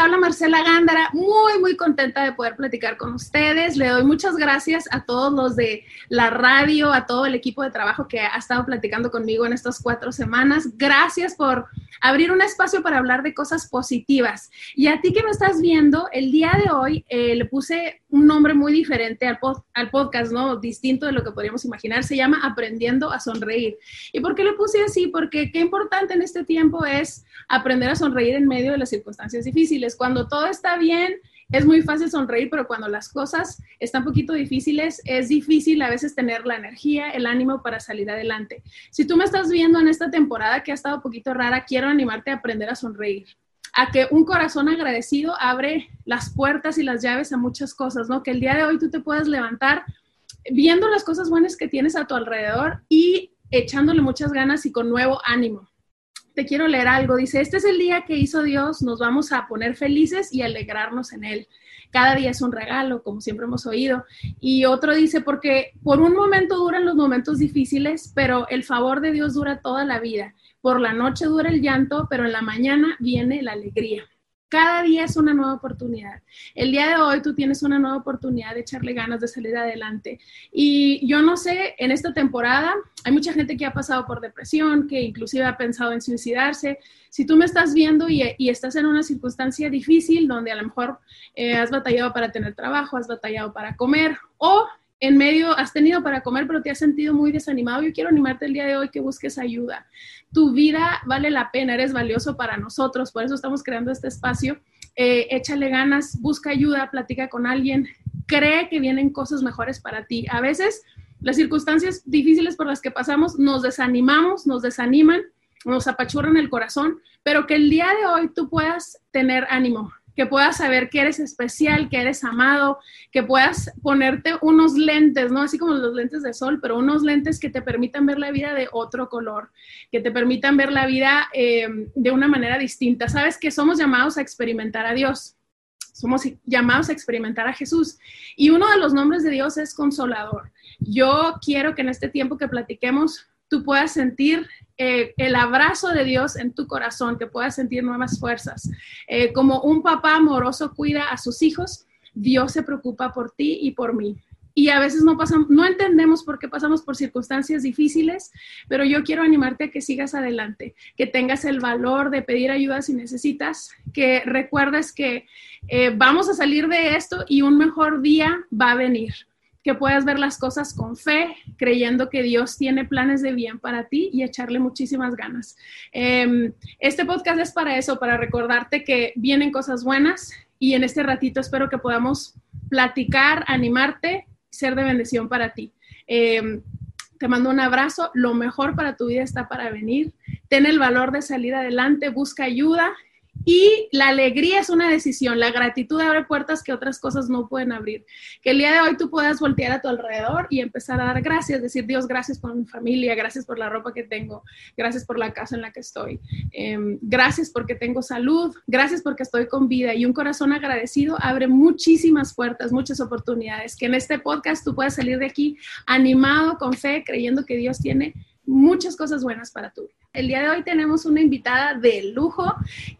habla Marcela Gándara, muy, muy contenta de poder platicar con ustedes. Le doy muchas gracias a todos los de la radio, a todo el equipo de trabajo que ha estado platicando conmigo en estas cuatro semanas. Gracias por abrir un espacio para hablar de cosas positivas. Y a ti que me estás viendo, el día de hoy eh, le puse un nombre muy diferente al, podcast, ¿no? Distinto de lo que podríamos imaginar. Se llama Aprendiendo a Sonreír. ¿Y por qué le puse así? Porque qué importante en este tiempo es aprender a sonreír en medio de las circunstancias difíciles. Cuando todo está bien, es muy fácil sonreír, pero cuando las cosas están un poquito difíciles, es difícil a veces tener la energía, el ánimo para salir adelante. Si tú me estás viendo en esta temporada que ha estado un poquito rara, quiero animarte a aprender a sonreír a que un corazón agradecido abre las puertas y las llaves a muchas cosas, ¿no? Que el día de hoy tú te puedas levantar viendo las cosas buenas que tienes a tu alrededor y echándole muchas ganas y con nuevo ánimo te quiero leer algo. Dice, este es el día que hizo Dios, nos vamos a poner felices y alegrarnos en él. Cada día es un regalo, como siempre hemos oído. Y otro dice, porque por un momento duran los momentos difíciles, pero el favor de Dios dura toda la vida. Por la noche dura el llanto, pero en la mañana viene la alegría. Cada día es una nueva oportunidad. El día de hoy tú tienes una nueva oportunidad de echarle ganas de salir adelante. Y yo no sé, en esta temporada hay mucha gente que ha pasado por depresión, que inclusive ha pensado en suicidarse. Si tú me estás viendo y, estás en una circunstancia difícil donde a lo mejor eh, has batallado para tener trabajo, has batallado para comer o en medio has tenido para comer, pero te has sentido muy desanimado, yo quiero animarte el día de hoy que busques ayuda. Tu vida vale la pena, eres valioso para nosotros, por eso estamos creando este espacio. Eh, échale ganas, busca ayuda, platica con alguien, cree que vienen cosas mejores para ti. A veces las circunstancias difíciles por las que pasamos nos desanimamos, nos desaniman, nos apachurran el corazón, pero que el día de hoy tú puedas tener ánimo, que puedas saber que eres especial, que eres amado, que puedas ponerte unos lentes, ¿no? Así como los lentes de sol, pero unos lentes que te permitan ver la vida de otro color, que te permitan ver la vida eh, de una manera distinta. Sabes que somos llamados a experimentar a Dios. Somos llamados a experimentar a Jesús. Y uno de los nombres de Dios es consolador. Yo quiero que en este tiempo que platiquemos tú puedas sentir eh, el abrazo de Dios en tu corazón, que puedas sentir nuevas fuerzas. Eh, como un papá amoroso cuida a sus hijos, Dios se preocupa por ti y por mí. Y a veces no pasamos, no entendemos por qué pasamos por circunstancias difíciles, pero yo quiero animarte a que sigas adelante, que tengas el valor de pedir ayuda si necesitas, que recuerdes que eh, vamos a salir de esto y un mejor día va a venir que puedas ver las cosas con fe, creyendo que Dios tiene planes de bien para ti y echarle muchísimas ganas. Em, este podcast es para eso, para recordarte que vienen cosas buenas y en este ratito espero que podamos platicar, animarte, ser de bendición para ti. Em, te mando un abrazo, lo mejor para tu vida está para venir. Ten el valor de salir adelante, busca ayuda y la alegría es una decisión, la gratitud abre puertas que otras cosas no pueden abrir. Que el día de hoy tú puedas voltear a tu alrededor y empezar a dar gracias, decir Dios, gracias por mi familia, gracias por la ropa que tengo, gracias por la casa en la que estoy, em, gracias porque tengo salud, gracias porque estoy con vida y un corazón agradecido abre muchísimas puertas, muchas oportunidades. Que en este podcast tú puedas salir de aquí animado, con fe, creyendo que Dios tiene muchas cosas buenas para tu vida. El día de hoy tenemos una invitada de lujo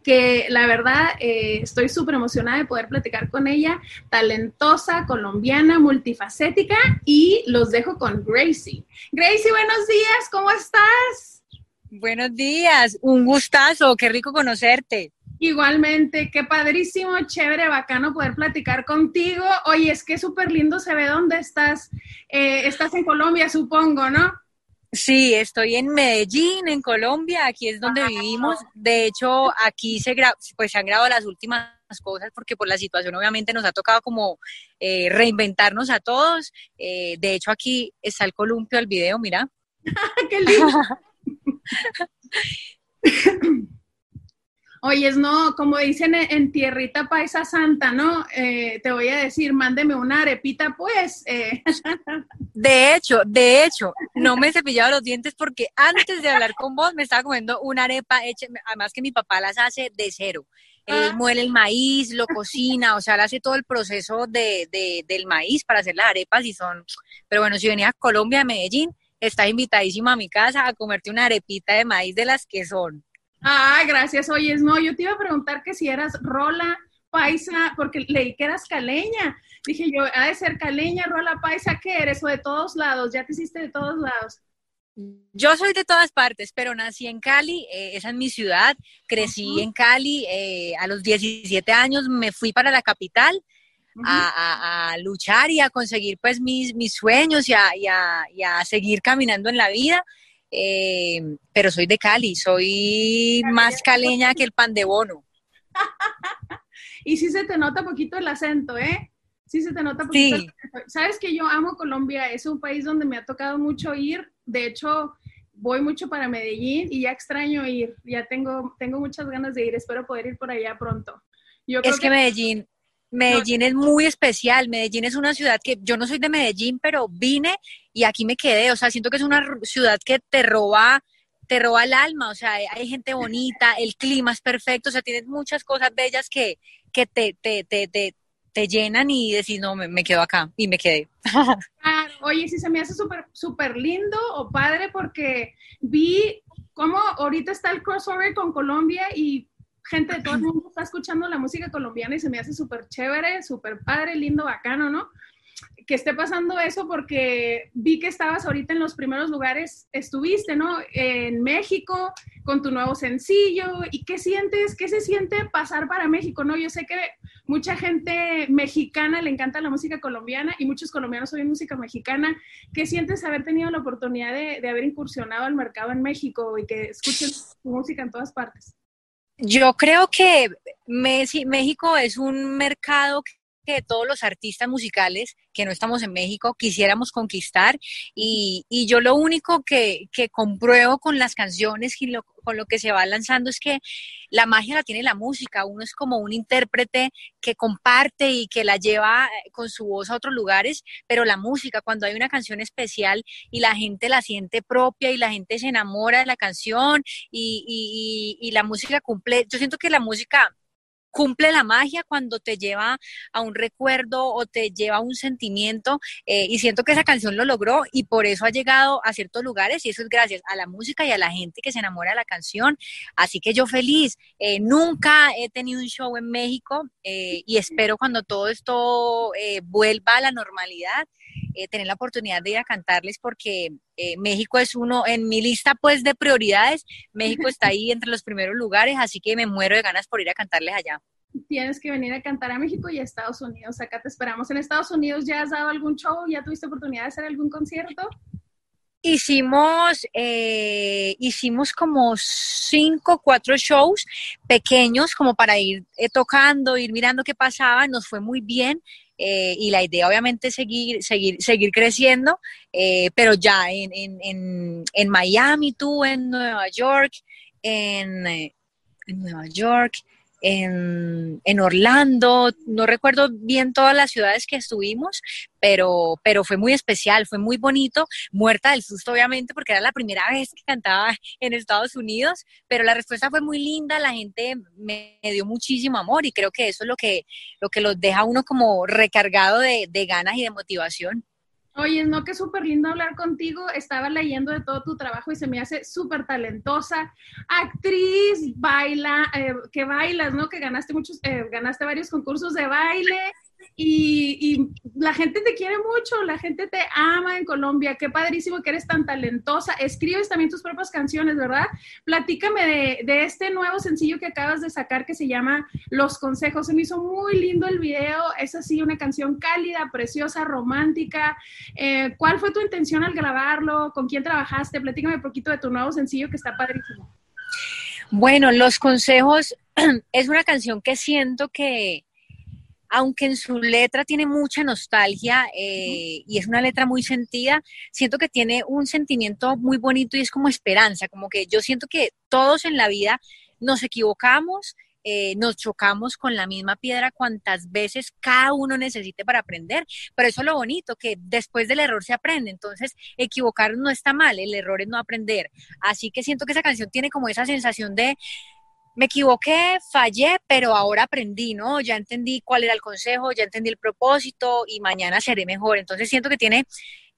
que la verdad eh, estoy súper emocionada de poder platicar con ella, talentosa, colombiana, multifacética y los dejo con Gracie. Gracie, buenos días, ¿cómo estás? Buenos días, un gustazo, qué rico conocerte. Igualmente, qué padrísimo, chévere, bacano poder platicar contigo. Oye, es que súper lindo se ve dónde estás. Eh, estás en Colombia, supongo, ¿no? Sí, estoy en Medellín, en Colombia, aquí es donde vivimos. De hecho, aquí se, pues, se han grabado las últimas cosas porque por la situación obviamente nos ha tocado como eh, reinventarnos a todos. Eh, de hecho, aquí está el columpio al video, mira. ¡Qué lindo! Oyes, no, como dicen en, Tierrita Paisa Santa, ¿no? Eh, te voy a decir, mándeme una arepita, pues. Eh. De hecho, de hecho, no me he cepillado los dientes porque antes de hablar con vos me estaba comiendo una arepa hecha, además que mi papá las hace de cero. Él ah. muele el maíz, lo cocina, o sea, él hace todo el proceso de, de, del maíz para hacer las arepas y son, pero bueno, si venía a Colombia, a Medellín, estás invitadísima a mi casa a comerte una arepita de maíz de las que son. Ah, gracias. Oyes, no, yo te iba a preguntar que si eras rola paisa, porque leí que eras caleña. Dije yo, ha de ser caleña, rola paisa, ¿qué eres? O de todos lados, ya te hiciste de todos lados. Yo soy de todas partes, pero nací en Cali, eh, esa es mi ciudad, crecí en Cali, eh, a los 17 años me fui para la capital a, luchar y a conseguir pues mis, mis sueños y a, y, a, seguir caminando en la vida. Eh, pero soy de Cali, soy más caleña que el pan de bono. y sí se te nota poquito el acento, ¿eh? Sí se te nota poquito. Sí. Sabes que yo amo Colombia, es un país donde me ha tocado mucho ir. De hecho, voy mucho para Medellín y ya extraño ir. Ya tengo, tengo muchas ganas de ir. Espero poder ir por allá pronto. Yo es que, Medellín, Medellín es muy especial. Medellín es una ciudad que yo no soy de Medellín, pero vine y aquí me quedé. O sea, siento que es una ciudad que te roba te roba el alma, o sea, hay gente bonita, el clima es perfecto, o sea, tienes muchas cosas bellas que, que te, te, te, te, te llenan y decís, no, me, quedo acá y me quedé. oye, sí se me hace súper súper lindo o padre porque vi cómo ahorita está el crossover con Colombia y gente de todo el mundo está escuchando la música colombiana y se me hace súper chévere, súper padre, lindo, bacano, ¿no? que esté pasando eso porque vi que estabas ahorita en los primeros lugares, estuviste, ¿no? En México con tu nuevo sencillo. ¿Y qué sientes? ¿Qué se siente pasar para México? No, yo sé que mucha gente mexicana le encanta la música colombiana y muchos colombianos oyen música mexicana. ¿Qué sientes haber tenido la oportunidad de, de haber incursionado al mercado en México y que escuchen tu música en todas partes? Yo creo que México es un mercado que todos los artistas musicales que no estamos en México quisiéramos conquistar y, y yo lo único que, que, compruebo con las canciones y con lo que se va lanzando es que la magia la tiene la música, uno es como un intérprete que comparte y que la lleva eh, con su voz a otros lugares, pero la música, cuando hay una canción especial y la gente la siente propia y la gente se enamora de la canción y, y, y la música cumple, yo siento que la música cumple la magia cuando te lleva a un recuerdo o te lleva a un sentimiento eh, y siento que esa canción lo logró y por eso ha llegado a ciertos lugares y eso es gracias a la música y a la gente que se enamora de la canción. Así que yo feliz, eh, nunca he tenido un show en México eh, y espero cuando todo esto vuelva a la normalidad eh, tener la oportunidad de ir a cantarles porque eh, México es uno, en mi lista pues de prioridades, México está ahí entre los primeros lugares, así que me muero de ganas por ir a cantarles allá. Tienes que venir a cantar a México y a Estados Unidos, acá te esperamos. ¿En Estados Unidos ya has dado algún show? ¿Ya tuviste oportunidad de hacer algún concierto? Hicimos, eh, hicimos como cinco, cuatro shows pequeños como para ir tocando, ir mirando qué pasaba, nos fue muy bien. Eh, y la idea obviamente es seguir, seguir, seguir creciendo, eh, pero ya en, en, en, Miami, tú en Nueva York, en, eh, en Nueva York, en, en, Orlando, no recuerdo bien todas las ciudades que estuvimos, pero, pero fue muy especial, fue muy bonito, muerta del susto obviamente porque era la primera vez que cantaba en Estados Unidos, pero la respuesta fue muy linda, la gente me, dio muchísimo amor y creo que eso es lo que, lo que los deja uno como recargado de, de ganas y de motivación. Oye, no, que súper lindo hablar contigo. Estaba leyendo de todo tu trabajo y se me hace súper talentosa. Actriz, baila, eh, que bailas, ¿no? Que ganaste muchos, eh, ganaste varios concursos de baile y, la gente te quiere mucho, la gente te ama en Colombia. Qué padrísimo que eres tan talentosa. Escribes también tus propias canciones, ¿verdad? Platícame de, este nuevo sencillo que acabas de sacar que se llama Los Consejos. Se me hizo muy lindo el video. Es así, una canción cálida, preciosa, romántica. Eh, ¿Cuál fue tu intención al grabarlo? ¿Con quién trabajaste? Platícame un poquito de tu nuevo sencillo que está padrísimo. Bueno, Los Consejos es una canción que siento que aunque en su letra tiene mucha nostalgia eh, y es una letra muy sentida, siento que tiene un sentimiento muy bonito y es como esperanza, como que yo siento que todos en la vida nos equivocamos, eh, nos chocamos con la misma piedra cuantas veces cada uno necesite para aprender, pero eso es lo bonito, que después del error se aprende, entonces equivocar no está mal, el error es no aprender, así que siento que esa canción tiene como esa sensación de me equivoqué, fallé, pero ahora aprendí, ¿no? Ya entendí cuál era el consejo, ya entendí el propósito y mañana seré mejor. Entonces siento que tiene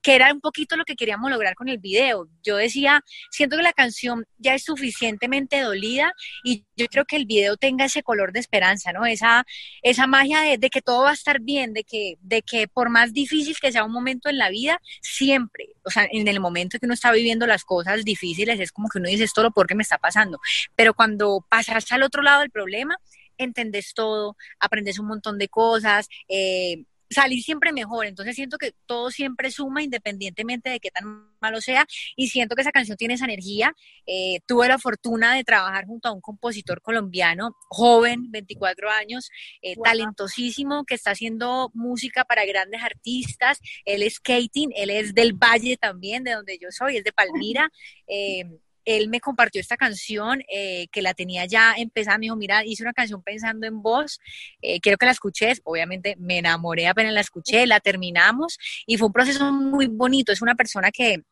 que era un poquito lo que queríamos lograr con el video. Yo decía, siento que la canción ya es suficientemente dolida y yo creo que el video tenga ese color de esperanza, ¿no? Esa, esa magia de, que todo va a estar bien, de que, de que por más difícil que sea un momento en la vida, siempre, o sea, en el momento que uno está viviendo las cosas difíciles, es como que uno dice, esto lo por qué me está pasando. Pero cuando pasas al otro lado del problema, entendés todo, aprendes un montón de cosas, eh, salir siempre mejor. Entonces siento que todo siempre suma independientemente de qué tan malo sea y siento que esa canción tiene esa energía. Eh, tuve la fortuna de trabajar junto a un compositor colombiano, joven, 24 años, eh, talentosísimo, que está haciendo música para grandes artistas. Él es skating, él es del Valle también, de donde yo soy, es de Palmira. Eh, él me compartió esta canción eh, que la tenía ya empezada, me dijo, mira, hice una canción pensando en vos, eh, quiero que la escuches, obviamente me enamoré apenas la escuché, la terminamos y fue un proceso muy bonito, es una persona que,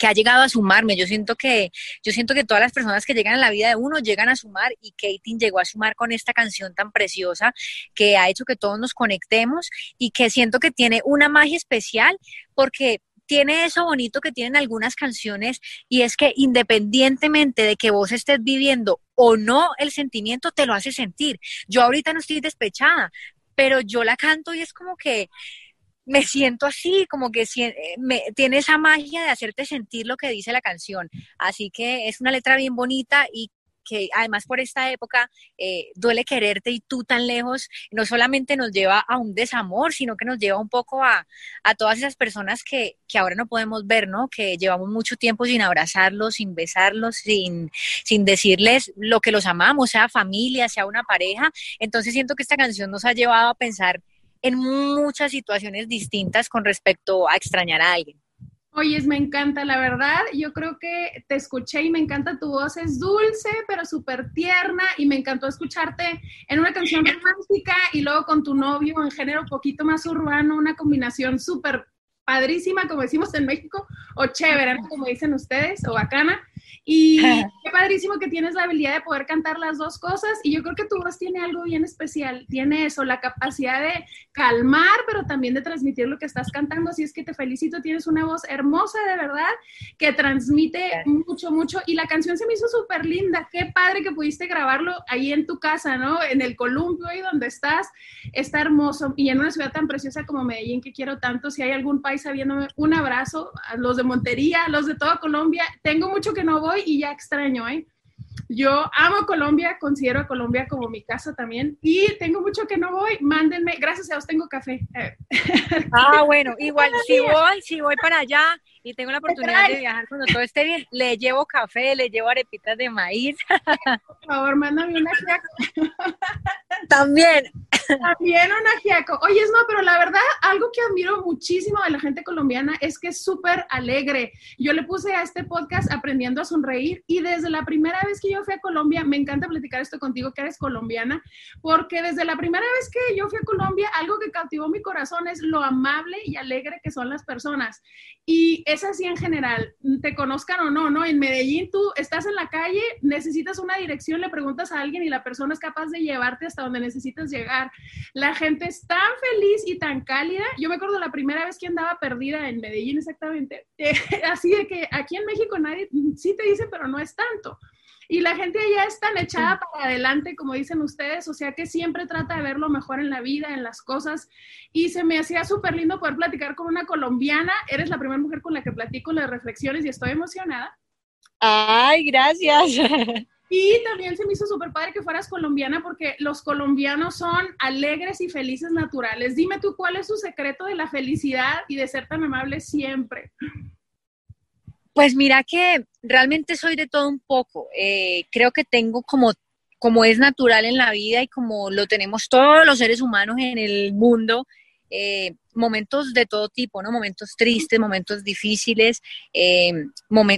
que ha llegado a sumarme. Yo siento que, yo siento que todas las personas que llegan a la vida de uno llegan a sumar y Katie llegó a sumar con esta canción tan preciosa que ha hecho que todos nos conectemos y que siento que tiene una magia especial porque tiene eso bonito que tienen algunas canciones y es que independientemente de que vos estés viviendo o no el sentimiento, te lo hace sentir. Yo ahorita no estoy despechada, pero yo la canto y es como que me siento así, como que eh, me, tiene esa magia de hacerte sentir lo que dice la canción. Así que es una letra bien bonita y que además por esta época eh, duele quererte y tú tan lejos, no solamente nos lleva a un desamor, sino que nos lleva un poco a, a todas esas personas que, que, ahora no podemos ver, ¿no? Que llevamos mucho tiempo sin abrazarlos, sin besarlos, sin, sin decirles lo que los amamos, sea familia, sea una pareja. Entonces siento que esta canción nos ha llevado a pensar en muchas situaciones distintas con respecto a extrañar a alguien. Oyes, me encanta, la verdad. Yo creo que te escuché y me encanta tu voz. Es dulce, pero súper tierna y me encantó escucharte en una canción romántica y luego con tu novio en género un poquito más urbano, una combinación súper padrísima, como decimos en México, o chévere, como dicen ustedes, o bacana. Y qué padrísimo que tienes la habilidad de poder cantar las dos cosas. Y yo creo que tu voz tiene algo bien especial. Tiene eso, la capacidad de calmar, pero también de transmitir lo que estás cantando. Así es que te felicito. Tienes una voz hermosa, de verdad, que transmite mucho, mucho. Y la canción se me hizo súper linda. Qué padre que pudiste grabarlo ahí en tu casa, ¿no? En el columpio, ahí donde estás. Está hermoso. Y en una ciudad tan preciosa como Medellín, que quiero tanto. Si hay algún país sabiéndome, un abrazo a los de Montería, a los de toda Colombia. Tengo mucho que no voy y ya extraño, ¿eh? Yo amo Colombia, considero a Colombia como mi casa también y tengo mucho que no voy. Mándenme, gracias a Dios tengo café. Ah, bueno, igual si voy, si voy para allá y tengo la oportunidad de viajar cuando todo esté bien, le llevo café, le llevo arepitas de maíz. Por favor, mándame una También. También un ajiaco. Oye, no, pero la verdad, algo que admiro muchísimo de la gente colombiana es que es súper alegre. Yo le puse a este podcast aprendiendo a sonreír y desde la primera vez que yo fui a Colombia, me encanta platicar esto contigo que eres colombiana, porque desde la primera vez que yo fui a Colombia, algo que cautivó mi corazón es lo amable y alegre que son las personas. Y es así en general, te conozcan o no, ¿no? En Medellín tú estás en la calle, necesitas una dirección, le preguntas a alguien y la persona es capaz de llevarte hasta donde necesitas llegar. La gente es tan feliz y tan cálida. Yo me acuerdo la primera vez que andaba perdida en Medellín exactamente, así de que aquí en México nadie sí te dice, pero no es tanto. Y la gente allá es tan echada para adelante, como dicen ustedes, o sea que siempre trata de ver lo mejor en la vida, en las cosas. Y se me hacía súper lindo poder platicar con una colombiana. Eres la primera mujer con la que platico las reflexiones y estoy emocionada. Ay, gracias. Y también se me hizo súper padre que fueras colombiana porque los colombianos son alegres y felices naturales. Dime tú cuál es su secreto de la felicidad y de ser tan amable siempre. Pues mira que realmente soy de todo un poco. Eh, creo que tengo como, como es natural en la vida y como lo tenemos todos los seres humanos en el mundo, eh, momentos de todo tipo, ¿no? Momentos tristes, momentos difíciles, eh,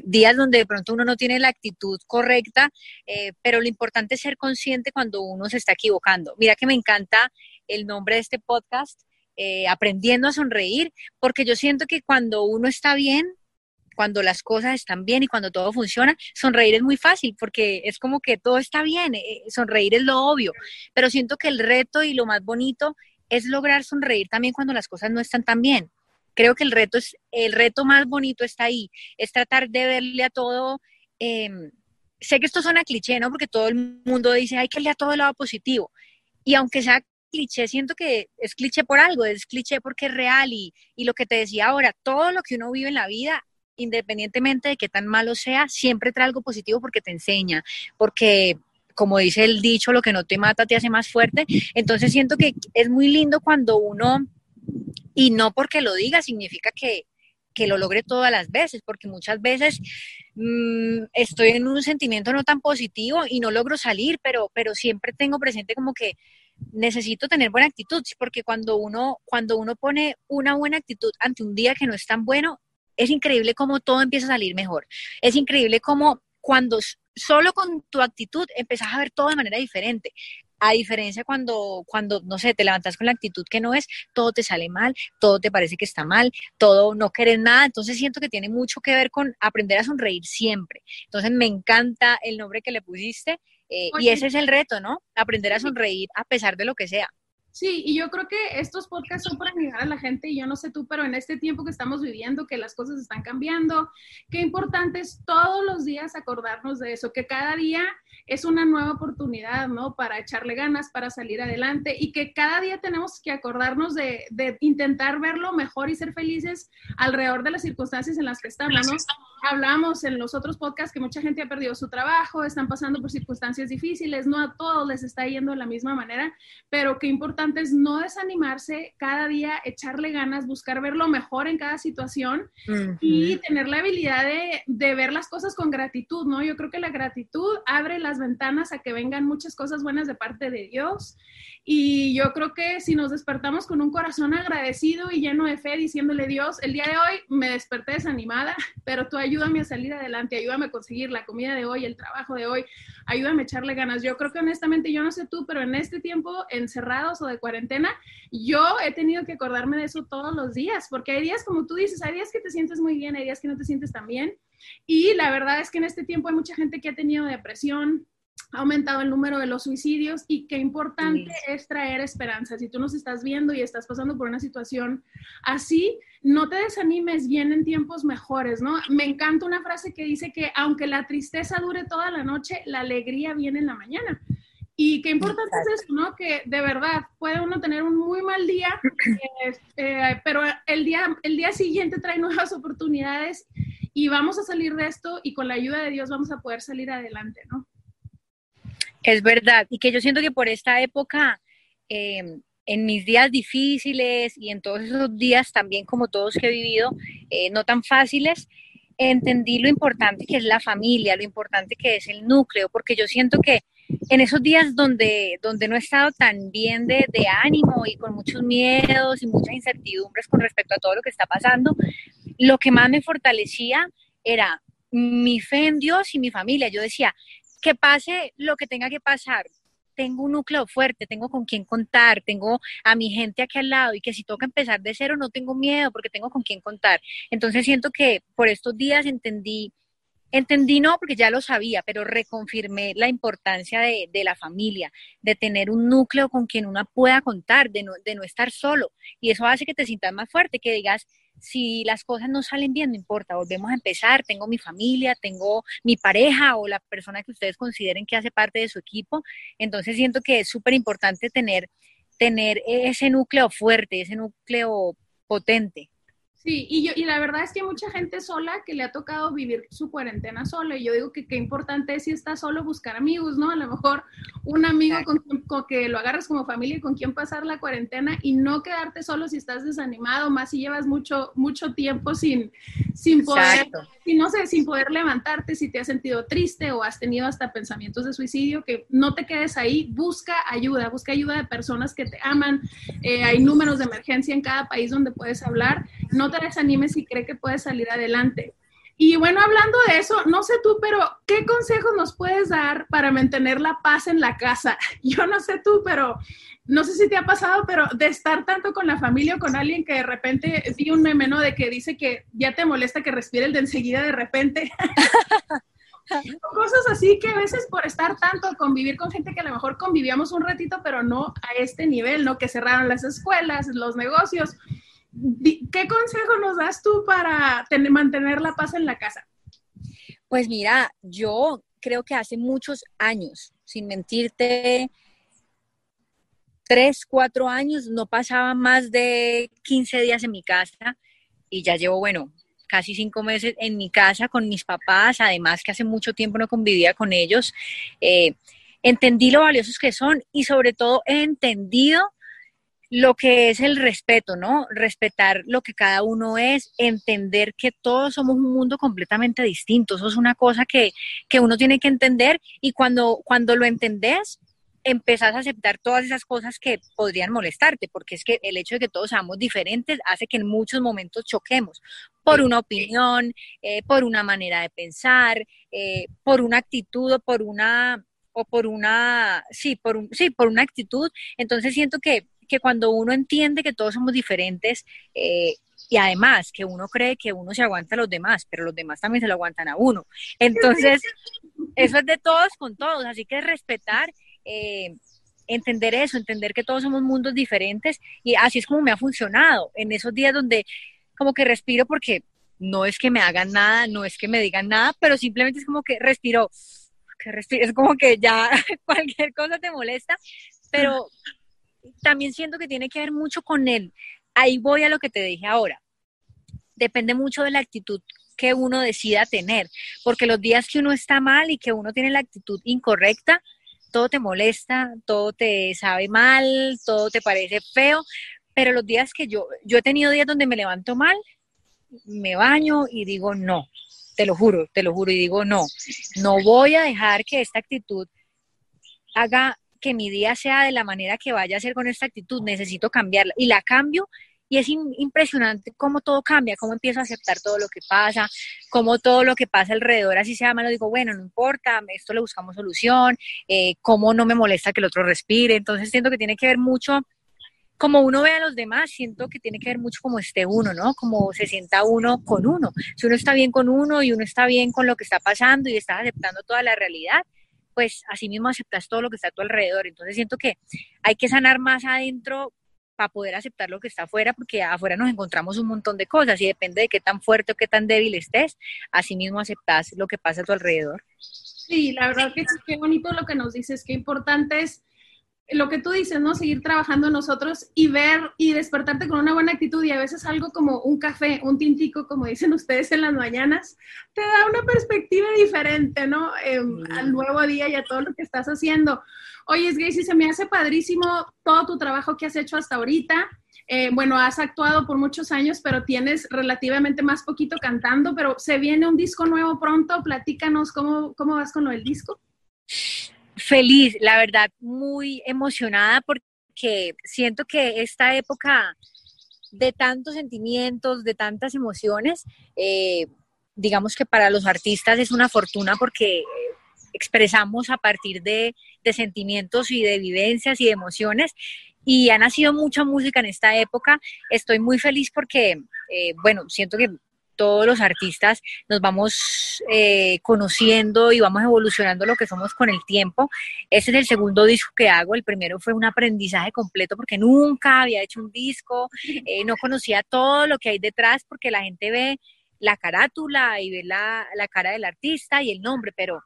días donde de pronto uno no tiene la actitud correcta, eh, pero lo importante es ser consciente cuando uno se está equivocando. Mira que me encanta el nombre de este podcast, Aprendiendo a Sonreír, porque yo siento que cuando uno está bien, cuando las cosas están bien y cuando todo funciona, sonreír es muy fácil porque es como que todo está bien, sonreír es lo obvio, pero siento que el reto y lo más bonito es lograr sonreír también cuando las cosas no están tan bien. creo que el reto, es, el reto más bonito está ahí, es tratar de verle a todo. Em, sé que esto suena cliché, ¿no? Porque todo el mundo dice, hay que a todo el lado positivo. Y aunque sea cliché, siento que es cliché por algo, es cliché porque es real y, y lo que te decía ahora, todo lo que uno vive en la vida independientemente de qué tan malo sea, siempre trae algo positivo porque te enseña, porque como dice el dicho, lo que no te mata te hace más fuerte. Entonces siento que es muy lindo cuando uno, y no porque lo diga, significa que, que lo logre todas las veces, porque muchas veces mm, estoy en un sentimiento no tan positivo y no logro salir, pero, pero siempre tengo presente como que necesito tener buena actitud, porque cuando uno, cuando uno pone una buena actitud ante un día que no es tan bueno, es increíble cómo todo empieza a salir mejor. Es increíble cómo cuando solo con tu actitud empezás a ver todo de manera diferente. A diferencia cuando, cuando, no sé, te levantas con la actitud que no es, todo te sale mal, todo te parece que está mal, todo no querés nada. Entonces siento que tiene mucho que ver con aprender a sonreír siempre. Entonces me encanta el nombre que le pusiste eh, y ese es el reto, ¿no? Aprender a sonreír a pesar de lo que sea. Sí, y yo creo que estos podcasts son para ayudar a la gente, y yo no sé tú, pero en este tiempo que estamos viviendo, que las cosas están cambiando, qué importante es todos los días acordarnos de eso, que cada día es una nueva oportunidad, ¿no? Para echarle ganas, para salir adelante, y que cada día tenemos que acordarnos de, de intentar verlo mejor y ser felices alrededor de las circunstancias en las que estamos, ¿no? Hablamos en los otros podcasts que mucha gente ha perdido su trabajo, están pasando por circunstancias difíciles, no a todos les está yendo de la misma manera, pero qué importante es no desanimarse, cada día echarle ganas, buscar ver lo mejor en cada situación y tener la habilidad de, de, ver las cosas con gratitud, ¿no? Yo creo que la gratitud abre las ventanas a que vengan muchas cosas buenas de parte de Dios y yo creo que si nos despertamos con un corazón agradecido y lleno de fe, diciéndole Dios, el día de hoy me desperté desanimada, pero tú ayúdame a salir adelante, ayúdame a conseguir la comida de hoy, el trabajo de hoy, ayúdame a echarle ganas. Yo creo que honestamente, yo no sé tú, pero en este tiempo encerrados o de cuarentena, yo he tenido que acordarme de eso todos los días, porque hay días, como tú dices, hay días que te sientes muy bien, hay días que no te sientes tan bien. Y la verdad es que en este tiempo hay mucha gente que ha tenido depresión, ha aumentado el número de los suicidios y qué importante es traer esperanza. Si tú nos estás viendo y estás pasando por una situación así, no te desanimes, vienen tiempos mejores, ¿no? Me encanta una frase que dice que aunque la tristeza dure toda la noche, la alegría viene en la mañana. Y qué importante es eso, ¿no? Que de verdad puede uno tener un muy mal día, eh, eh, pero el día, el día siguiente trae nuevas oportunidades y vamos a salir de esto y con la ayuda de Dios vamos a poder salir adelante, ¿no? Es verdad, y que yo siento que por esta época, em, en mis días difíciles y en todos esos días también como todos que he vivido, eh, no tan fáciles, entendí lo importante que es la familia, lo importante que es el núcleo, porque yo siento que en esos días donde, donde no he estado tan bien de, de ánimo y con muchos miedos y muchas incertidumbres con respecto a todo lo que está pasando, lo que más me fortalecía era mi fe en Dios y mi familia. Yo decía, que pase lo que tenga que pasar, tengo un núcleo fuerte, tengo con quién contar, tengo a mi gente aquí al lado y que si toca empezar de cero no tengo miedo porque tengo con quién contar. Entonces siento que por estos días entendí, entendí no porque ya lo sabía, pero reconfirmé la importancia de, de la familia, de tener un núcleo con quien uno pueda contar, de no, de no estar solo. Y eso hace que te sientas más fuerte, que digas, si las cosas no salen bien, no importa, volvemos a empezar, tengo mi familia, tengo mi pareja o la persona que ustedes consideren que hace parte de su equipo, entonces siento que es súper importante tener, tener ese núcleo fuerte, ese núcleo potente. Sí, y, yo, y la verdad es que hay mucha gente sola que le ha tocado vivir su cuarentena sola. Y yo digo que qué importante es si estás solo buscar amigos, ¿no? A lo mejor un amigo con, que lo agarras como familia y con quien pasar la cuarentena y no quedarte solo si estás desanimado, más si llevas mucho, mucho tiempo sin, sin poder, si no sé, sin poder levantarte, si te has sentido triste o has tenido hasta pensamientos de suicidio, que no te quedes ahí, busca ayuda, busca ayuda de personas que te aman. Eh, hay números de emergencia en cada país donde puedes hablar. No te desanimes y cree que puedes salir adelante. Y bueno, hablando de eso, no sé tú, pero ¿qué consejos nos puedes dar para mantener la paz en la casa? Yo no sé tú, pero no sé si te ha pasado, pero de estar tanto con la familia o con alguien que de repente vi un meme, ¿no? De que dice que ya te molesta que respire el de enseguida de repente. Cosas así que a veces por estar tanto, convivir con gente que a lo mejor convivíamos un ratito, pero no a este nivel, ¿no? Que cerraron las escuelas, los negocios ¿qué consejo nos das tú para mantener la paz en la casa? Pues mira, yo creo que hace muchos años, sin mentirte, tres, cuatro años, no pasaba más de 15 días en mi casa y ya llevo, bueno, casi cinco meses en mi casa con mis papás, además que hace mucho tiempo no convivía con ellos. Eh, entendí lo valiosos que son y sobre todo he entendido lo que es el respeto, ¿no? Respetar lo que cada uno es, entender que todos somos un mundo completamente distinto. Eso es una cosa que, que uno tiene que entender y cuando, cuando lo entendés, empezás a aceptar todas esas cosas que podrían molestarte, porque es que el hecho de que todos seamos diferentes hace que en muchos momentos choquemos por una opinión, eh, por una manera de pensar, eh, por una actitud o por una o por una sí por un, sí por una actitud entonces siento que, que cuando uno entiende que todos somos diferentes eh, y además que uno cree que uno se aguanta a los demás, pero los demás también se lo aguantan a uno. Entonces, eso es de todos con todos, así que respetar eh, entender eso, entender que todos somos mundos diferentes y así es como me ha funcionado en esos días donde como que respiro porque no es que me hagan nada, no es que me digan nada, pero simplemente es como que respiro, que respiro, es como que ya cualquier cosa te molesta, pero también siento que tiene que ver mucho con él. Ahí voy a lo que te dije ahora. Depende mucho de la actitud que uno decida tener, porque los días que uno está mal y que uno tiene la actitud incorrecta, todo te molesta, todo te sabe mal, todo te parece feo, pero los días que yo, yo he tenido días donde me levanto mal, me baño y digo no, te lo juro, te lo juro y digo no, no voy a dejar que esta actitud haga que mi día sea de la manera que vaya a ser con esta actitud, necesito cambiarla y la cambio y es impresionante cómo todo cambia, cómo empiezo a aceptar todo lo que pasa, cómo todo lo que pasa alrededor, así sea malo, digo, bueno, no importa, esto le buscamos solución, eh, cómo no me molesta que el otro respire. Entonces siento que tiene que ver mucho como uno ve a los demás, siento que tiene que ver mucho como esté uno, ¿no? Como se sienta uno con uno. Si uno está bien con uno y uno está bien con lo que está pasando y está aceptando toda la realidad, pues así mismo aceptas todo lo que está a tu alrededor. Entonces siento que hay que sanar más adentro para poder aceptar lo que está afuera, porque afuera nos encontramos un montón de cosas y depende de qué tan fuerte o qué tan débil estés, así mismo aceptas lo que pasa a tu alrededor. Sí, la verdad que qué bonito lo que nos dices, qué importante es lo que tú dices, ¿no? Seguir trabajando nosotros y ver y despertarte con una buena actitud y a veces algo como un café, un tintico, como dicen ustedes en las mañanas, te da una perspectiva diferente, ¿no? Em, al nuevo día y a todo lo que estás haciendo. Oye, Gracie, se me hace padrísimo todo tu trabajo que has hecho hasta ahorita. Eh, bueno, has actuado por muchos años, pero tienes relativamente más poquito cantando, pero se viene un disco nuevo pronto. Platícanos cómo, cómo vas con lo del disco. Feliz, la verdad, muy emocionada porque siento que esta época de tantos sentimientos, de tantas emociones, eh, digamos que para los artistas es una fortuna porque expresamos a partir de, sentimientos y de vivencias y de emociones. Y ha nacido mucha música en esta época. Estoy muy feliz porque, eh, bueno, siento que todos los artistas nos vamos eh, conociendo y vamos evolucionando lo que somos con el tiempo. Este es el segundo disco que hago. El primero fue un aprendizaje completo porque nunca había hecho un disco, eh, no conocía todo lo que hay detrás porque la gente ve la carátula y ve la, la cara del artista y el nombre, pero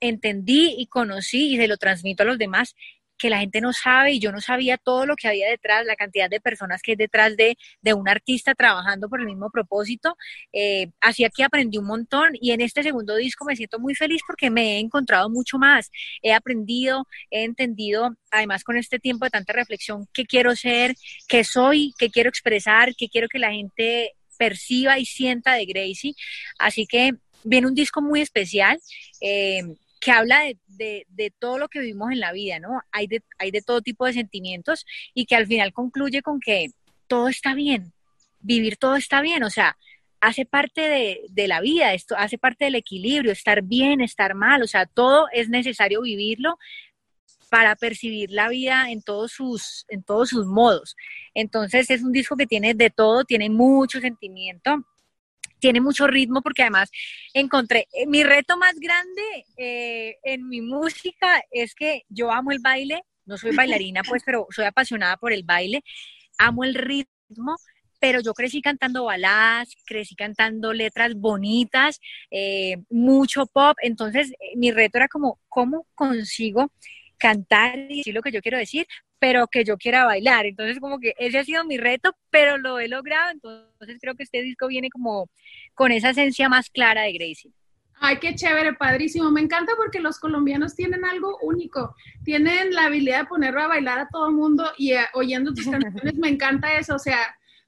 entendí y conocí y se lo transmito a los demás que la gente no sabe y yo no sabía todo lo que había detrás, la cantidad de personas que hay detrás de, un artista trabajando por el mismo propósito. Eh, así aquí aprendí un montón y en este segundo disco me siento muy feliz porque me he encontrado mucho más. He aprendido, he entendido, además con este tiempo de tanta reflexión, qué quiero ser, qué soy, qué quiero expresar, qué quiero que la gente perciba y sienta de Gracie. Así que viene un disco muy especial. Eh, que habla de, de, todo lo que vivimos en la vida, ¿no? Hay de, hay de todo tipo de sentimientos y que al final concluye con que todo está bien, vivir todo está bien, o sea, hace parte de, de, la vida, esto hace parte del equilibrio, estar bien, estar mal, o sea, todo es necesario vivirlo para percibir la vida en todos sus, en todos sus modos. Entonces es un disco que tiene de todo, tiene mucho sentimiento tiene mucho ritmo porque además encontré, eh, mi reto más grande eh, en mi música es que yo amo el baile, no soy bailarina pues, pero soy apasionada por el baile, amo el ritmo, pero yo crecí cantando baladas, crecí cantando letras bonitas, eh, mucho pop, entonces mi reto era como, ¿cómo consigo cantar y decir lo que yo quiero decir, pero que yo quiera bailar? Entonces como que ese ha sido mi reto, pero lo he logrado, entonces creo que este disco viene como con esa esencia más clara de Gracie. Ay, qué chévere, padrísimo. Me encanta porque los colombianos tienen algo único. Tienen la habilidad de ponerlo a bailar a todo el mundo y eh, oyendo tus canciones, me encanta eso. O sea,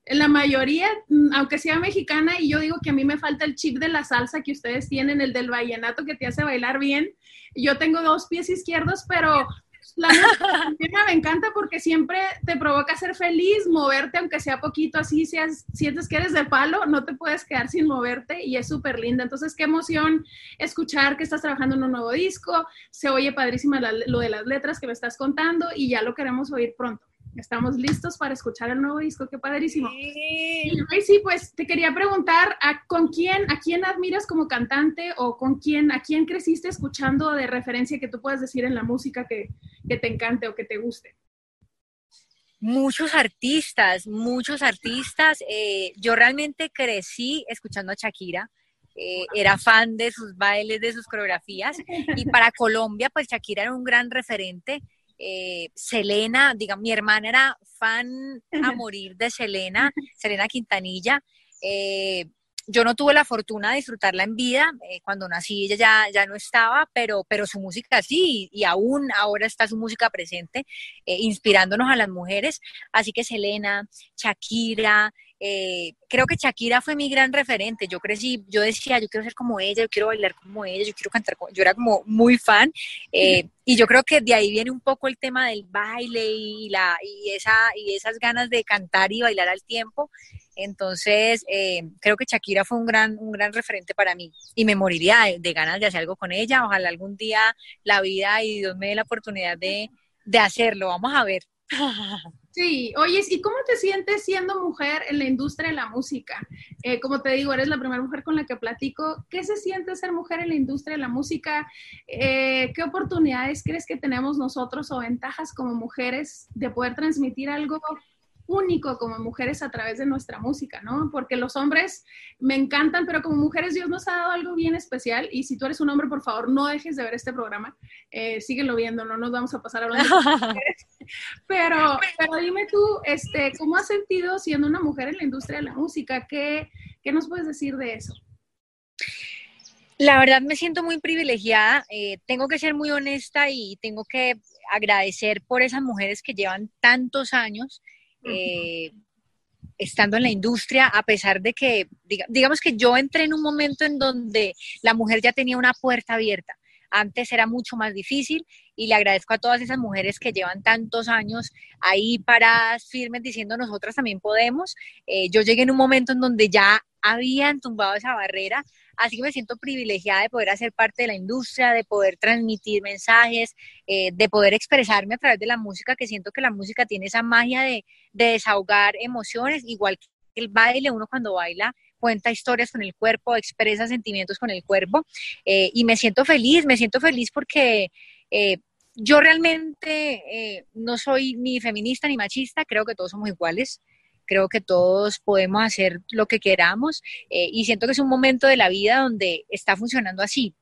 en la mayoría, mm, aunque sea mexicana, y yo digo que a mí me falta el chip de la salsa que ustedes tienen, el del vallenato que te hace bailar bien. Yo tengo dos pies izquierdos, pero la música me encanta porque siempre te provoca ser feliz, moverte, aunque sea poquito, así seas, sientes que eres de palo, no te puedes quedar sin moverte y es súper linda. Entonces, qué emoción escuchar que estás trabajando en un nuevo disco, se oye padrísima lo de las letras que me estás contando y ya lo queremos oír pronto. Estamos listos para escuchar el nuevo disco, qué padrísimo. Sí. Y sí, pues te quería preguntar a con quién, a quién admiras como cantante o con quién, a quién creciste escuchando de referencia que tú puedas decir en la música que, te encante o que te guste. Muchos artistas, muchos artistas. Eh, yo realmente crecí escuchando a Shakira. Eh, era fan de sus bailes, de sus coreografías. Y para Colombia, pues Shakira era un gran referente eh, Selena, digamos, mi hermana era fan a morir de Selena, Selena Quintanilla. Eh, yo no tuve la fortuna de disfrutarla en vida, eh, cuando nací ella ya, ya no estaba, pero, pero su música sí, y, aún ahora está su música presente, inspirándonos a las mujeres. Así que Selena, Shakira, eh, creo que Shakira fue mi gran referente. Yo crecí, yo decía, yo quiero ser como ella, yo quiero bailar como ella, yo quiero cantar como, yo era como muy fan. Eh, y yo creo que de ahí viene un poco el tema del baile y, la, y, esa, y esas ganas de cantar y bailar al tiempo. Entonces, eh, creo que Shakira fue un gran, un gran referente para mí y me moriría de, de, ganas de hacer algo con ella. Ojalá algún día la vida y Dios me dé la oportunidad de, de hacerlo. Vamos a ver. Sí, oye, ¿y cómo te sientes siendo mujer en la industria de la música? Eh, como te digo, eres la primera mujer con la que platico. ¿Qué se siente ser mujer en la industria de la música? Eh, ¿Qué oportunidades crees que tenemos nosotros o ventajas como mujeres de poder transmitir algo único como mujeres a través de nuestra música, ¿no? Porque los hombres me encantan, pero como mujeres Dios nos ha dado algo bien especial y si tú eres un hombre, por favor, no dejes de ver este programa, eh, síguelo viendo, no nos vamos a pasar hablando de mujeres. Pero, pero dime tú, este, ¿cómo has sentido siendo una mujer en la industria de la música? ¿Qué, qué nos puedes decir de eso? La verdad me siento muy privilegiada, eh, tengo que ser muy honesta y tengo que agradecer por esas mujeres que llevan tantos años eh, estando en la industria, a pesar de que, digamos que yo entré en un momento en donde la mujer ya tenía una puerta abierta. Antes era mucho más difícil y le agradezco a todas esas mujeres que llevan tantos años ahí paradas, firmes, diciendo nosotras también podemos. Eh, yo llegué en un momento en donde ya habían tumbado esa barrera, así que me siento privilegiada de poder hacer parte de la industria, de poder transmitir mensajes, eh, de poder expresarme a través de la música, que siento que la música tiene esa magia de, desahogar emociones, igual que el baile, uno cuando baila cuenta historias con el cuerpo, expresa sentimientos con el cuerpo eh, y me siento feliz, me siento feliz porque eh, yo realmente no soy ni feminista ni machista, creo que todos somos iguales, creo que todos podemos hacer lo que queramos eh, y siento que es un momento de la vida donde está funcionando así.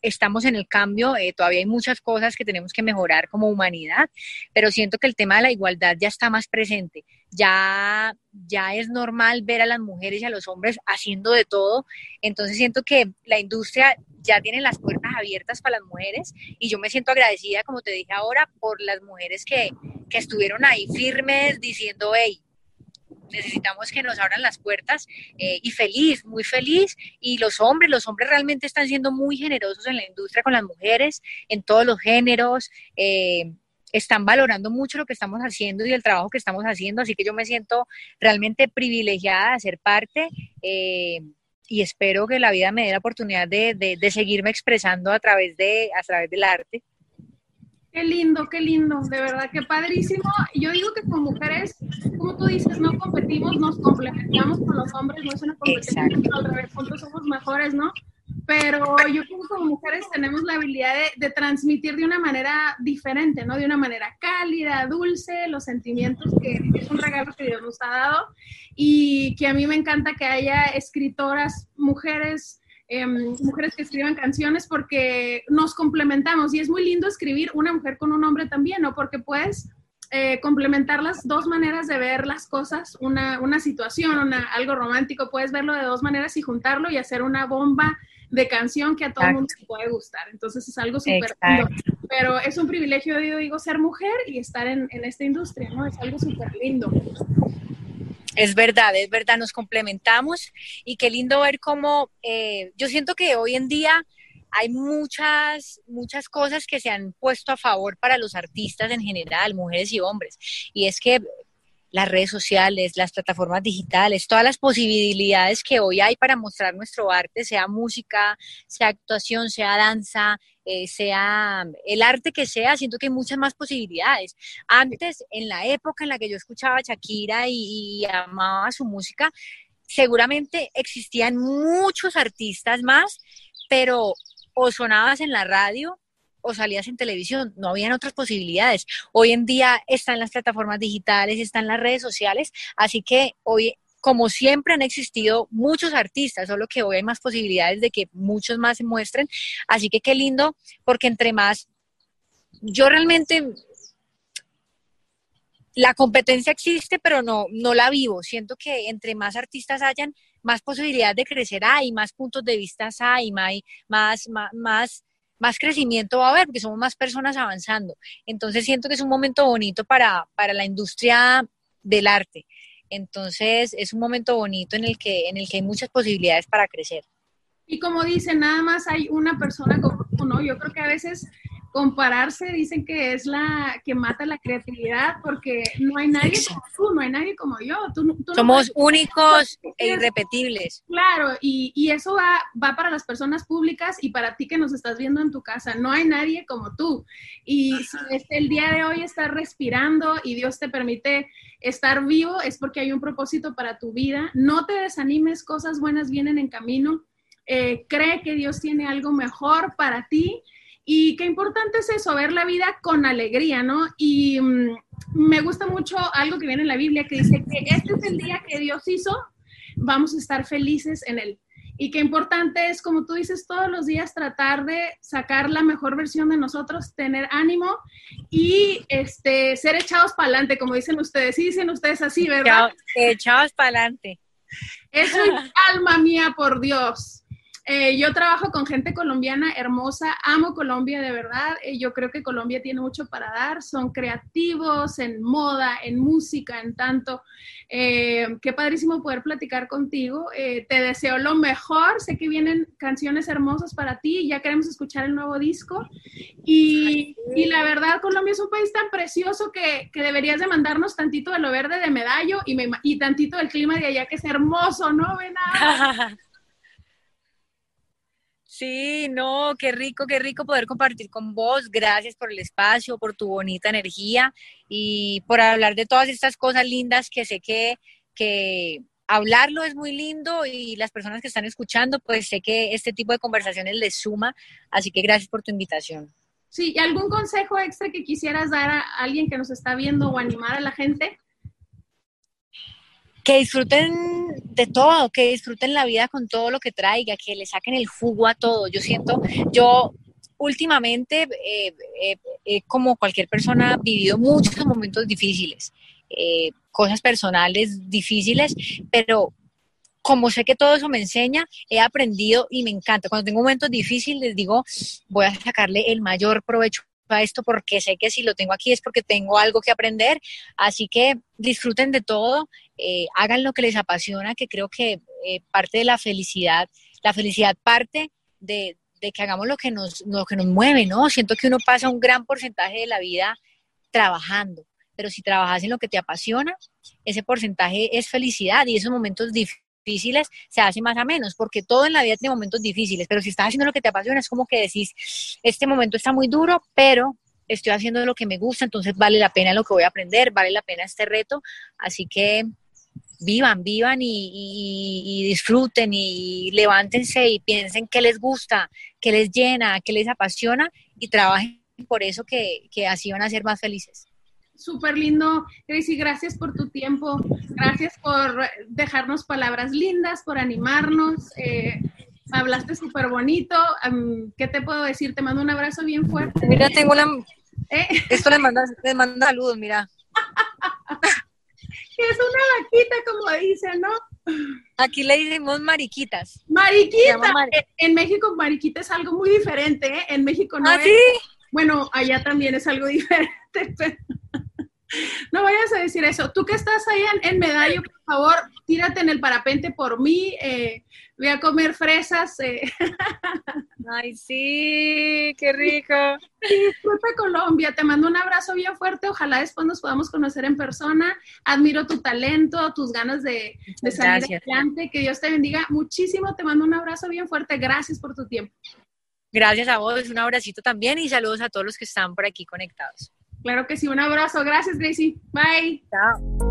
Estamos en el cambio, eh, todavía hay muchas cosas que tenemos que mejorar como humanidad, pero siento que el tema de la igualdad ya está más presente. Ya, ya es normal ver a las mujeres y a los hombres haciendo de todo. Entonces siento que la industria ya tiene las puertas abiertas para las mujeres y yo me siento agradecida, como te dije ahora, por las mujeres que, que estuvieron ahí firmes diciendo, hey, necesitamos que nos abran las puertas eh, y feliz, muy feliz. Y los hombres, los hombres realmente están siendo muy generosos en la industria con las mujeres, en todos los géneros. Eh, están valorando mucho lo que estamos haciendo y el trabajo que estamos haciendo, así que yo me siento realmente privilegiada de ser parte eh, y espero que la vida me dé la oportunidad de, de, de seguirme expresando a través, de, a través del arte. Qué lindo, qué lindo, de verdad, qué padrísimo. Yo digo que como mujeres, como tú dices, no competimos, nos complementamos con los hombres, no es una competencia, al revés, juntos somos mejores, ¿no? pero yo creo que como mujeres tenemos la habilidad de, transmitir de una manera diferente, ¿no? De una manera cálida, dulce, los sentimientos que es un regalo que Dios nos ha dado y que a mí me encanta que haya escritoras, mujeres, em, mujeres que escriban canciones porque nos complementamos y es muy lindo escribir una mujer con un hombre también, ¿no? Porque puedes eh, complementar las dos maneras de ver las cosas, una, una situación, una, algo romántico, puedes verlo de dos maneras y juntarlo y hacer una bomba de canción que a todo el mundo le puede gustar. Entonces es algo súper lindo. Pero es un privilegio, yo digo, ser mujer y estar en, en esta industria, ¿no? Es algo súper lindo. Es verdad, es verdad, nos complementamos y qué lindo ver cómo eh, yo siento que hoy en día hay muchas, muchas cosas que se han puesto a favor para los artistas en general, mujeres y hombres. Y es que las redes sociales, las plataformas digitales, todas las posibilidades que hoy hay para mostrar nuestro arte, sea música, sea actuación, sea danza, eh, sea el arte que sea, siento que hay muchas más posibilidades. Antes, en la época en la que yo escuchaba a Shakira y, y amaba su música, seguramente existían muchos artistas más, pero o sonabas en la radio o salías en televisión, no habían otras posibilidades. Hoy en día están las plataformas digitales, están las redes sociales, así que hoy, como siempre, han existido muchos artistas, solo que hoy hay más posibilidades de que muchos más se muestren, así que qué lindo, porque entre más, yo realmente la competencia existe, pero no, no la vivo. Siento que entre más artistas hayan, más posibilidades de crecer hay, más puntos de vista hay, más, más, más, más crecimiento va a haber, porque somos más personas avanzando. Entonces siento que es un momento bonito para, para la industria del arte. Entonces es un momento bonito en el que, en el que hay muchas posibilidades para crecer. Y como dice, nada más hay una persona como uno. Yo creo que a veces compararse dicen que es la que mata la creatividad porque no hay nadie como tú, no hay nadie como yo. Somos únicos e irrepetibles. Claro, y, y, eso va, va para las personas públicas y para ti que nos estás viendo en tu casa. No hay nadie como tú. Y si el día de hoy estás respirando y Dios te permite estar vivo, es porque hay un propósito para tu vida. No te desanimes, cosas buenas vienen en camino. Eh, cree que Dios tiene algo mejor para ti y qué importante es eso, ver la vida con alegría, ¿no? Y mm, me gusta mucho algo que viene en la Biblia que dice que este es el día que Dios hizo, vamos a estar felices en él. Y qué importante es, como tú dices, todos los días tratar de sacar la mejor versión de nosotros, tener ánimo y este, ser echados para adelante, como dicen ustedes. Sí, dicen ustedes así, ¿verdad? Echados para adelante. Eso es alma mía, por Dios. Eh, yo trabajo con gente colombiana hermosa, amo Colombia de verdad, eh, yo creo que Colombia tiene mucho para dar, son creativos en moda, en música, en tanto. Eh, qué padrísimo poder platicar contigo, te deseo lo mejor, sé que vienen canciones hermosas para ti, ya queremos escuchar el nuevo disco. Y, y la verdad Colombia es un país tan precioso que, que, deberías de mandarnos tantito de lo verde de medallo y, me, y tantito del clima de allá que es hermoso, ¿no? Ven Sí, no, qué rico, qué rico poder compartir con vos. Gracias por el espacio, por tu bonita energía y por hablar de todas estas cosas lindas que sé que, que hablarlo es muy lindo y las personas que están escuchando, pues sé que este tipo de conversaciones les suma. Así que gracias por tu invitación. Sí, ¿y algún consejo extra que quisieras dar a alguien que nos está viendo o animar a la gente? Que disfruten de todo, que disfruten la vida con todo lo que traiga, que le saquen el jugo a todo. Yo siento, yo últimamente, eh, eh, eh, como cualquier persona, he vivido muchos momentos difíciles, cosas personales difíciles, pero como sé que todo eso me enseña, he aprendido y me encanta. Cuando tengo momentos difíciles, les digo, voy a sacarle el mayor provecho a esto porque sé que si lo tengo aquí es porque tengo algo que aprender. Así que disfruten de todo, eh, hagan lo que les apasiona, que creo que eh, parte de la felicidad, la felicidad parte de, que hagamos lo que, nos, lo que nos mueve, ¿no? Siento que uno pasa un gran porcentaje de la vida trabajando, pero si trabajas en lo que te apasiona, ese porcentaje es felicidad y esos momentos difíciles se hacen más a menos, porque todo en la vida tiene momentos difíciles, pero si estás haciendo lo que te apasiona, es como que decís, este momento está muy duro, pero estoy haciendo lo que me gusta, entonces vale la pena lo que voy a aprender, vale la pena este reto, así que vivan, vivan y, disfruten y levántense y piensen qué les gusta, qué les llena, qué les apasiona y trabajen por eso que, así van a ser más felices. Súper lindo, Gracie, gracias por tu tiempo, gracias por dejarnos palabras lindas, por animarnos. Eh, hablaste súper bonito. ¿Qué te puedo decir? Te mando un abrazo bien fuerte. Mira, tengo una... ¿Eh? Esto les manda, les manda saludos, mira. es una vaquita, como dicen, ¿no? Aquí le decimos mariquitas. Mariquita. En México mariquita es algo muy diferente, ¿eh? En México no ¿Ah, es... sí? Bueno, allá también es algo diferente, pero... No vayas a decir eso. Tú que estás ahí en, Medallo, por favor, tírate en el parapente por mí. Eh, voy a comer fresas. Eh. Ay, sí, qué rico. Disfruta Colombia. Te mando un abrazo bien fuerte. Ojalá después nos podamos conocer en persona. Admiro tu talento, tus ganas de, de salir adelante. Que Dios te bendiga muchísimo. Te mando un abrazo bien fuerte. Gracias por tu tiempo. Gracias a vos, un abracito también y saludos a todos los que están por aquí conectados. Claro que sí, un abrazo. Gracias, Gracie. Bye. Chao.